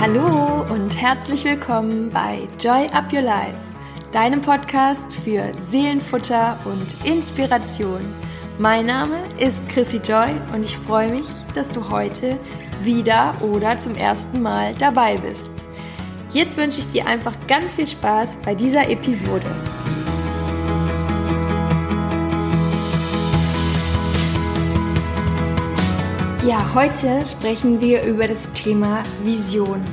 Hallo und herzlich willkommen bei Joy Up Your Life, deinem Podcast für Seelenfutter und Inspiration. Mein Name ist Chrissy Joy und ich freue mich, dass du heute wieder oder zum ersten Mal dabei bist. Jetzt wünsche ich dir einfach ganz viel Spaß bei dieser Episode. Ja, heute sprechen wir über das Thema Vision.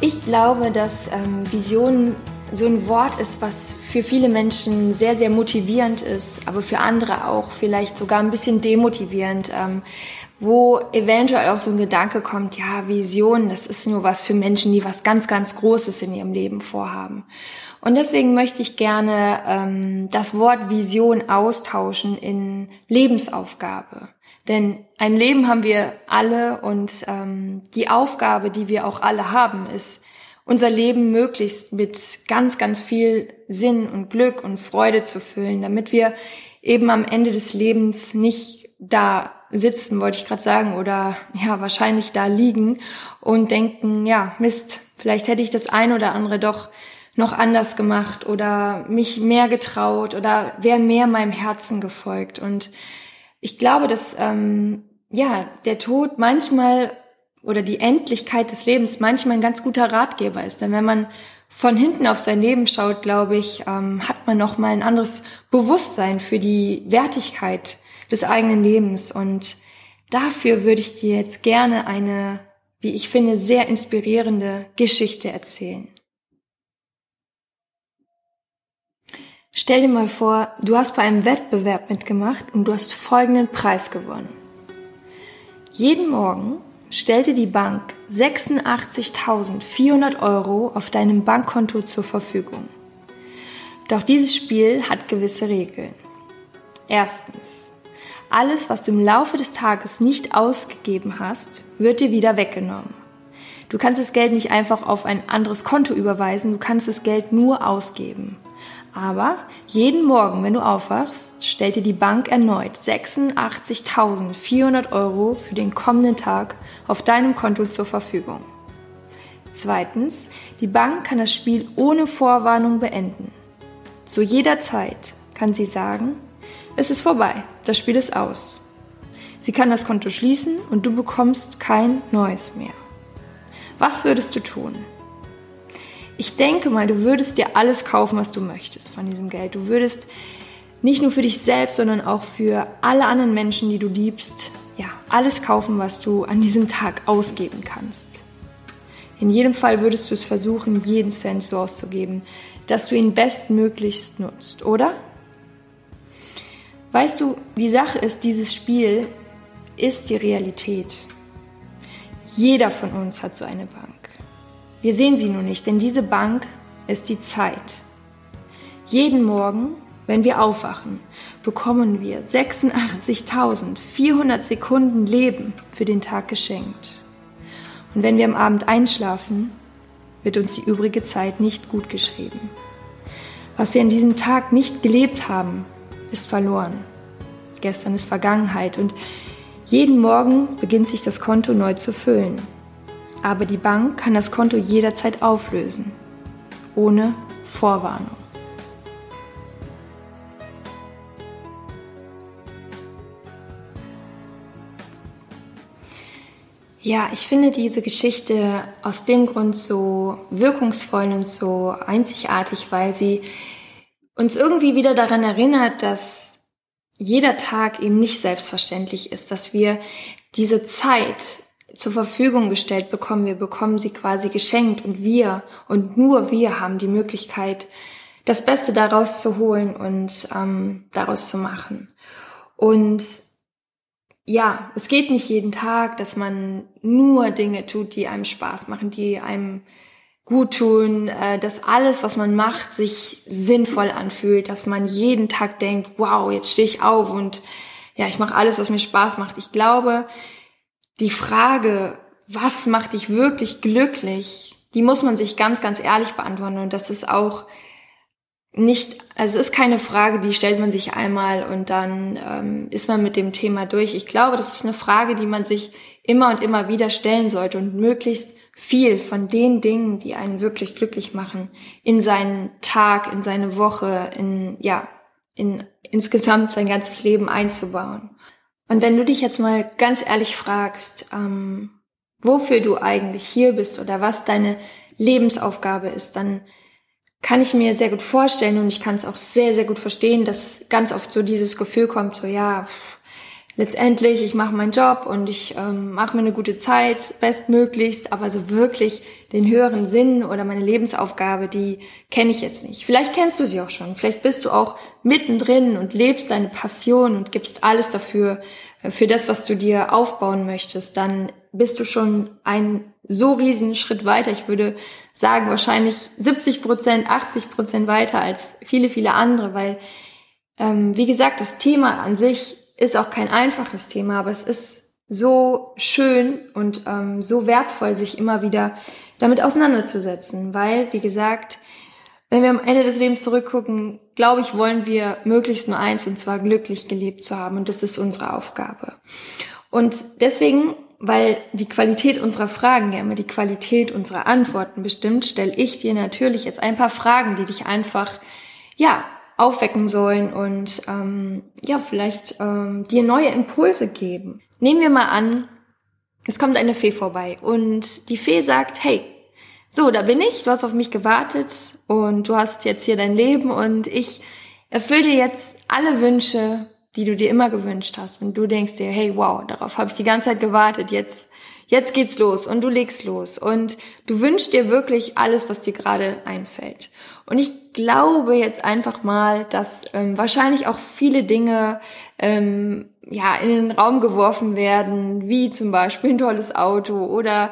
Ich glaube, dass ähm, Vision so ein Wort ist, was für viele Menschen sehr, sehr motivierend ist, aber für andere auch vielleicht sogar ein bisschen demotivierend, ähm, wo eventuell auch so ein Gedanke kommt, ja, Vision, das ist nur was für Menschen, die was ganz, ganz Großes in ihrem Leben vorhaben. Und deswegen möchte ich gerne ähm, das Wort Vision austauschen in Lebensaufgabe. Denn ein Leben haben wir alle und ähm, die Aufgabe, die wir auch alle haben, ist, unser Leben möglichst mit ganz, ganz viel Sinn und Glück und Freude zu füllen, damit wir eben am Ende des Lebens nicht da sitzen, wollte ich gerade sagen, oder ja, wahrscheinlich da liegen und denken, ja, Mist, vielleicht hätte ich das ein oder andere doch noch anders gemacht oder mich mehr getraut oder wäre mehr meinem Herzen gefolgt. Und ich glaube, dass ähm, ja der Tod manchmal oder die Endlichkeit des Lebens manchmal ein ganz guter Ratgeber ist. Denn wenn man von hinten auf sein Leben schaut, glaube ich, ähm, hat man noch mal ein anderes Bewusstsein für die Wertigkeit des eigenen Lebens. Und dafür würde ich dir jetzt gerne eine, wie ich finde, sehr inspirierende Geschichte erzählen. Stell dir mal vor, du hast bei einem Wettbewerb mitgemacht und du hast folgenden Preis gewonnen. Jeden Morgen stellte die Bank 86.400 Euro auf deinem Bankkonto zur Verfügung. Doch dieses Spiel hat gewisse Regeln. Erstens. Alles, was du im Laufe des Tages nicht ausgegeben hast, wird dir wieder weggenommen. Du kannst das Geld nicht einfach auf ein anderes Konto überweisen, du kannst das Geld nur ausgeben. Aber jeden Morgen, wenn du aufwachst, stellt dir die Bank erneut 86.400 Euro für den kommenden Tag auf deinem Konto zur Verfügung. Zweitens, die Bank kann das Spiel ohne Vorwarnung beenden. Zu jeder Zeit kann sie sagen, es ist vorbei, das Spiel ist aus. Sie kann das Konto schließen und du bekommst kein neues mehr. Was würdest du tun? Ich denke mal, du würdest dir alles kaufen, was du möchtest von diesem Geld. Du würdest nicht nur für dich selbst, sondern auch für alle anderen Menschen, die du liebst, ja, alles kaufen, was du an diesem Tag ausgeben kannst. In jedem Fall würdest du es versuchen, jeden Cent so auszugeben, dass du ihn bestmöglichst nutzt, oder? Weißt du, die Sache ist, dieses Spiel ist die Realität. Jeder von uns hat so eine Bank. Wir sehen sie nur nicht, denn diese Bank ist die Zeit. Jeden Morgen, wenn wir aufwachen, bekommen wir 86.400 Sekunden Leben für den Tag geschenkt. Und wenn wir am Abend einschlafen, wird uns die übrige Zeit nicht gut geschrieben. Was wir an diesem Tag nicht gelebt haben, ist verloren. Gestern ist Vergangenheit und jeden Morgen beginnt sich das Konto neu zu füllen aber die Bank kann das Konto jederzeit auflösen, ohne Vorwarnung. Ja, ich finde diese Geschichte aus dem Grund so wirkungsvoll und so einzigartig, weil sie uns irgendwie wieder daran erinnert, dass jeder Tag eben nicht selbstverständlich ist, dass wir diese Zeit, zur Verfügung gestellt bekommen. Wir bekommen sie quasi geschenkt und wir und nur wir haben die Möglichkeit, das Beste daraus zu holen und ähm, daraus zu machen. Und ja, es geht nicht jeden Tag, dass man nur Dinge tut, die einem Spaß machen, die einem gut tun, äh, dass alles, was man macht, sich sinnvoll anfühlt, dass man jeden Tag denkt, wow, jetzt stehe ich auf und ja, ich mache alles, was mir Spaß macht. Ich glaube, die Frage, was macht dich wirklich glücklich, die muss man sich ganz, ganz ehrlich beantworten. Und das ist auch nicht, also es ist keine Frage, die stellt man sich einmal und dann ähm, ist man mit dem Thema durch. Ich glaube, das ist eine Frage, die man sich immer und immer wieder stellen sollte und möglichst viel von den Dingen, die einen wirklich glücklich machen, in seinen Tag, in seine Woche, in, ja, in insgesamt sein ganzes Leben einzubauen. Und wenn du dich jetzt mal ganz ehrlich fragst, ähm, wofür du eigentlich hier bist oder was deine Lebensaufgabe ist, dann kann ich mir sehr gut vorstellen und ich kann es auch sehr, sehr gut verstehen, dass ganz oft so dieses Gefühl kommt, so ja, letztendlich, ich mache meinen Job und ich ähm, mache mir eine gute Zeit, bestmöglichst, aber so wirklich den höheren Sinn oder meine Lebensaufgabe, die kenne ich jetzt nicht. Vielleicht kennst du sie auch schon, vielleicht bist du auch mittendrin und lebst deine Passion und gibst alles dafür, äh, für das, was du dir aufbauen möchtest, dann bist du schon einen so riesen Schritt weiter. Ich würde sagen, wahrscheinlich 70 Prozent, 80 Prozent weiter als viele, viele andere, weil, ähm, wie gesagt, das Thema an sich ist auch kein einfaches Thema, aber es ist so schön und ähm, so wertvoll, sich immer wieder damit auseinanderzusetzen, weil, wie gesagt, wenn wir am Ende des Lebens zurückgucken, glaube ich, wollen wir möglichst nur eins, und zwar glücklich gelebt zu haben. Und das ist unsere Aufgabe. Und deswegen weil die Qualität unserer Fragen ja immer die Qualität unserer Antworten bestimmt, stelle ich dir natürlich jetzt ein paar Fragen, die dich einfach, ja, aufwecken sollen und ähm, ja, vielleicht ähm, dir neue Impulse geben. Nehmen wir mal an, es kommt eine Fee vorbei und die Fee sagt, hey, so, da bin ich, du hast auf mich gewartet und du hast jetzt hier dein Leben und ich erfülle dir jetzt alle Wünsche, die du dir immer gewünscht hast und du denkst dir, hey, wow, darauf habe ich die ganze Zeit gewartet, jetzt jetzt geht's los und du legst los und du wünschst dir wirklich alles, was dir gerade einfällt. Und ich glaube jetzt einfach mal, dass ähm, wahrscheinlich auch viele Dinge ähm, ja in den Raum geworfen werden, wie zum Beispiel ein tolles Auto oder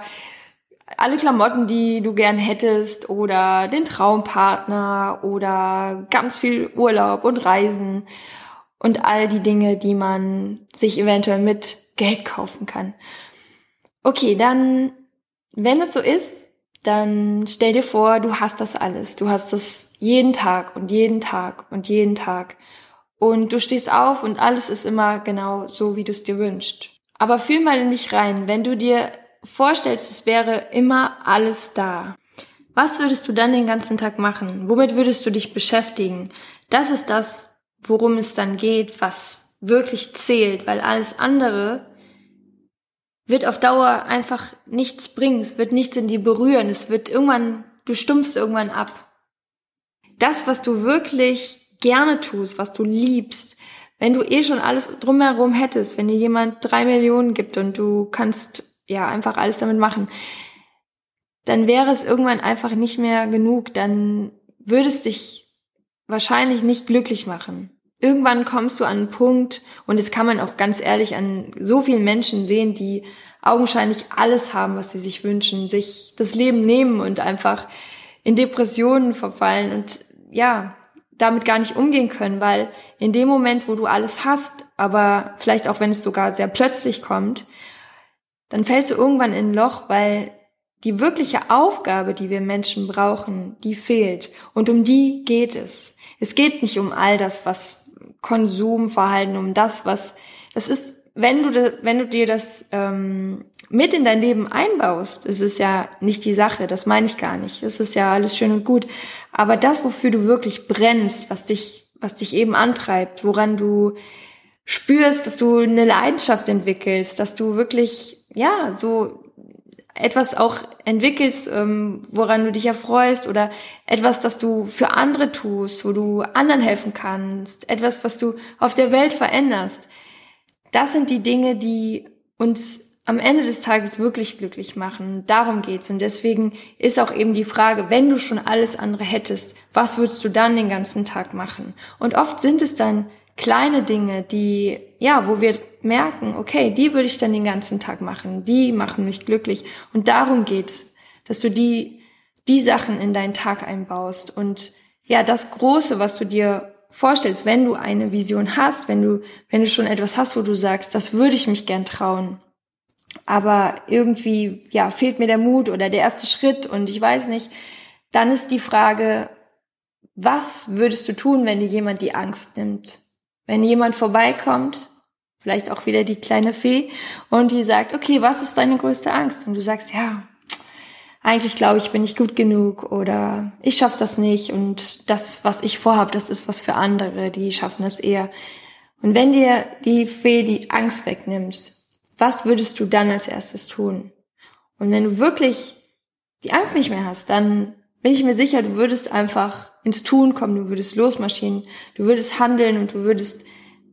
alle Klamotten, die du gern hättest oder den Traumpartner oder ganz viel Urlaub und Reisen und all die Dinge, die man sich eventuell mit Geld kaufen kann. Okay, dann, wenn es so ist, dann stell dir vor, du hast das alles. Du hast das jeden Tag und jeden Tag und jeden Tag. Und du stehst auf und alles ist immer genau so, wie du es dir wünschst. Aber fühl mal in dich rein, wenn du dir vorstellst, es wäre immer alles da. Was würdest du dann den ganzen Tag machen? Womit würdest du dich beschäftigen? Das ist das, worum es dann geht, was wirklich zählt, weil alles andere wird auf Dauer einfach nichts bringen, es wird nichts in dir berühren, es wird irgendwann, du stumpfst irgendwann ab. Das, was du wirklich gerne tust, was du liebst, wenn du eh schon alles drumherum hättest, wenn dir jemand drei Millionen gibt und du kannst ja einfach alles damit machen, dann wäre es irgendwann einfach nicht mehr genug, dann würdest dich wahrscheinlich nicht glücklich machen. Irgendwann kommst du an einen Punkt, und das kann man auch ganz ehrlich an so vielen Menschen sehen, die augenscheinlich alles haben, was sie sich wünschen, sich das Leben nehmen und einfach in Depressionen verfallen und ja, damit gar nicht umgehen können, weil in dem Moment, wo du alles hast, aber vielleicht auch wenn es sogar sehr plötzlich kommt, dann fällst du irgendwann in ein Loch, weil die wirkliche Aufgabe, die wir Menschen brauchen, die fehlt. Und um die geht es. Es geht nicht um all das, was Konsumverhalten, um das, was, das ist, wenn du, wenn du dir das ähm, mit in dein Leben einbaust, ist es ja nicht die Sache, das meine ich gar nicht. Es ist ja alles schön und gut. Aber das, wofür du wirklich brennst, was dich, was dich eben antreibt, woran du spürst, dass du eine Leidenschaft entwickelst, dass du wirklich, ja, so etwas auch entwickelst, ähm, woran du dich erfreust oder etwas, das du für andere tust, wo du anderen helfen kannst, etwas, was du auf der Welt veränderst. Das sind die Dinge, die uns am Ende des Tages wirklich glücklich machen. Darum geht's. Und deswegen ist auch eben die Frage, wenn du schon alles andere hättest, was würdest du dann den ganzen Tag machen? Und oft sind es dann kleine Dinge, die, ja, wo wir merken, okay, die würde ich dann den ganzen Tag machen, die machen mich glücklich. Und darum geht's, dass du die, die Sachen in deinen Tag einbaust. Und ja, das Große, was du dir vorstellst, wenn du eine Vision hast, wenn du, wenn du schon etwas hast, wo du sagst, das würde ich mich gern trauen. Aber irgendwie, ja, fehlt mir der Mut oder der erste Schritt und ich weiß nicht, dann ist die Frage, was würdest du tun, wenn dir jemand die Angst nimmt? Wenn jemand vorbeikommt, vielleicht auch wieder die kleine Fee, und die sagt, okay, was ist deine größte Angst? Und du sagst, ja, eigentlich glaube ich, bin ich gut genug oder ich schaffe das nicht und das, was ich vorhabe, das ist was für andere, die schaffen das eher. Und wenn dir die Fee die Angst wegnimmt, was würdest du dann als erstes tun? Und wenn du wirklich die Angst nicht mehr hast, dann bin ich mir sicher, du würdest einfach ins Tun kommen, du würdest losmarschieren, du würdest handeln und du würdest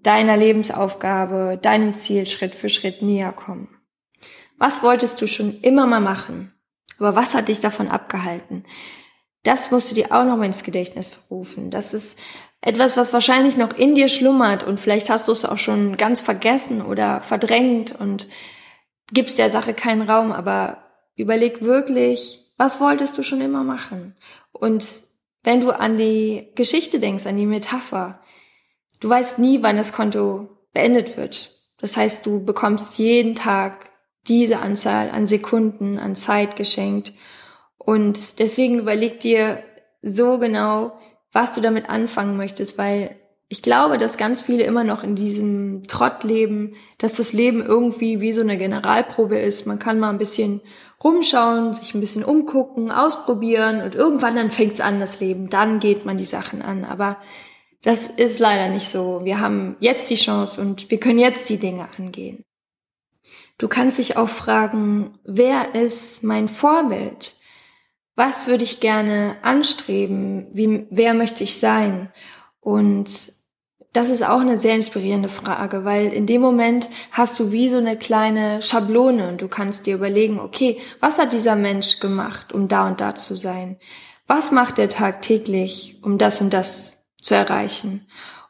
deiner Lebensaufgabe, deinem Ziel Schritt für Schritt näher kommen. Was wolltest du schon immer mal machen? Aber was hat dich davon abgehalten? Das musst du dir auch noch mal ins Gedächtnis rufen. Das ist etwas, was wahrscheinlich noch in dir schlummert und vielleicht hast du es auch schon ganz vergessen oder verdrängt und gibst der Sache keinen Raum, aber überleg wirklich, was wolltest du schon immer machen? Und wenn du an die Geschichte denkst, an die Metapher, du weißt nie, wann das Konto beendet wird. Das heißt, du bekommst jeden Tag diese Anzahl an Sekunden, an Zeit geschenkt. Und deswegen überleg dir so genau, was du damit anfangen möchtest, weil ich glaube, dass ganz viele immer noch in diesem Trott leben, dass das Leben irgendwie wie so eine Generalprobe ist. Man kann mal ein bisschen rumschauen, sich ein bisschen umgucken, ausprobieren und irgendwann dann fängt's an, das Leben. Dann geht man die Sachen an. Aber das ist leider nicht so. Wir haben jetzt die Chance und wir können jetzt die Dinge angehen. Du kannst dich auch fragen, wer ist mein Vorbild? Was würde ich gerne anstreben? Wie, wer möchte ich sein? Und das ist auch eine sehr inspirierende Frage, weil in dem Moment hast du wie so eine kleine Schablone und du kannst dir überlegen, okay, was hat dieser Mensch gemacht, um da und da zu sein? Was macht er tagtäglich, um das und das zu erreichen?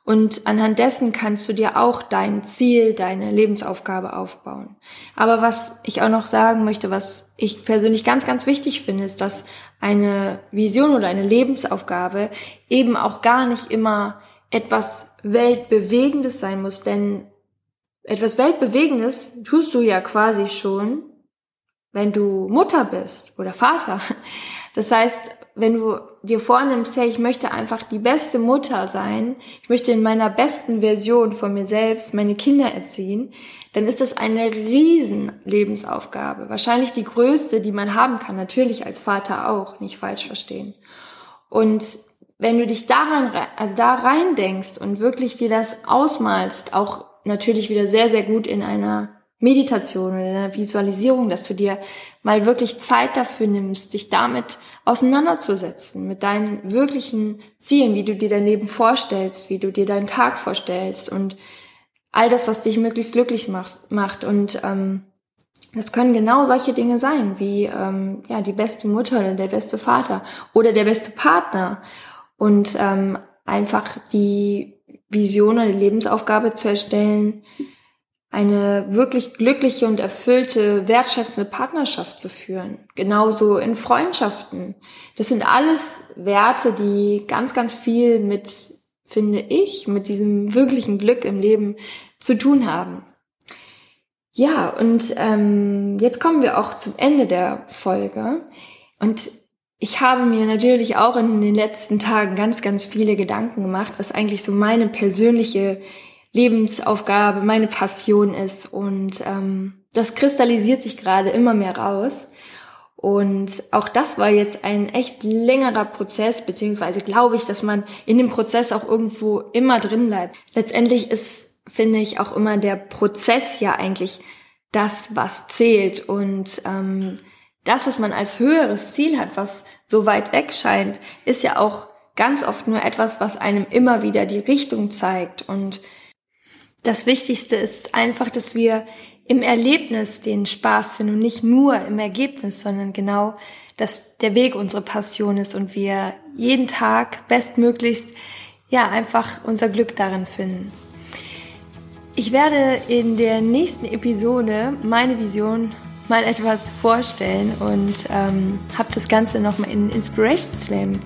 Und anhand dessen kannst du dir auch dein Ziel, deine Lebensaufgabe aufbauen. Aber was ich auch noch sagen möchte, was ich persönlich ganz, ganz wichtig finde, ist, dass eine Vision oder eine Lebensaufgabe eben auch gar nicht immer etwas Weltbewegendes sein muss, denn etwas Weltbewegendes tust du ja quasi schon, wenn du Mutter bist oder Vater. Das heißt, wenn du dir vornimmst, hey, ich möchte einfach die beste Mutter sein, ich möchte in meiner besten Version von mir selbst meine Kinder erziehen, dann ist das eine riesen Lebensaufgabe. Wahrscheinlich die größte, die man haben kann, natürlich als Vater auch, nicht falsch verstehen. Und wenn du dich daran, also da rein denkst und wirklich dir das ausmalst, auch natürlich wieder sehr, sehr gut in einer Meditation oder einer Visualisierung, dass du dir mal wirklich Zeit dafür nimmst, dich damit auseinanderzusetzen, mit deinen wirklichen Zielen, wie du dir dein Leben vorstellst, wie du dir deinen Tag vorstellst und all das, was dich möglichst glücklich macht. macht. Und ähm, das können genau solche Dinge sein, wie ähm, ja die beste Mutter oder der beste Vater oder der beste Partner. Und ähm, einfach die Vision die Lebensaufgabe zu erstellen, eine wirklich glückliche und erfüllte, wertschätzende Partnerschaft zu führen. Genauso in Freundschaften. Das sind alles Werte, die ganz, ganz viel mit, finde ich, mit diesem wirklichen Glück im Leben zu tun haben. Ja, und ähm, jetzt kommen wir auch zum Ende der Folge. Und ich habe mir natürlich auch in den letzten Tagen ganz, ganz viele Gedanken gemacht, was eigentlich so meine persönliche Lebensaufgabe, meine Passion ist. Und ähm, das kristallisiert sich gerade immer mehr raus. Und auch das war jetzt ein echt längerer Prozess, beziehungsweise glaube ich, dass man in dem Prozess auch irgendwo immer drin bleibt. Letztendlich ist, finde ich, auch immer der Prozess ja eigentlich das, was zählt. Und ähm, das, was man als höheres Ziel hat, was so weit weg scheint, ist ja auch ganz oft nur etwas, was einem immer wieder die Richtung zeigt. Und das Wichtigste ist einfach, dass wir im Erlebnis den Spaß finden und nicht nur im Ergebnis, sondern genau, dass der Weg unsere Passion ist und wir jeden Tag bestmöglichst ja einfach unser Glück darin finden. Ich werde in der nächsten Episode meine Vision mal etwas vorstellen und ähm, habe das Ganze nochmal in Inspiration Slam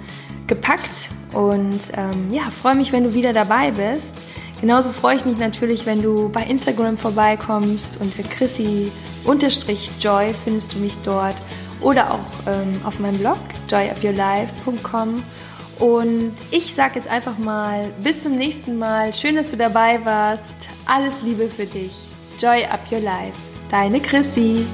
gepackt und ähm, ja, freue mich, wenn du wieder dabei bist. Genauso freue ich mich natürlich, wenn du bei Instagram vorbeikommst unter Chrissy-Joy findest du mich dort oder auch ähm, auf meinem Blog joyupyourlife.com Und ich sage jetzt einfach mal, bis zum nächsten Mal. Schön, dass du dabei warst. Alles Liebe für dich. Joy up your life. Deine Chrissy.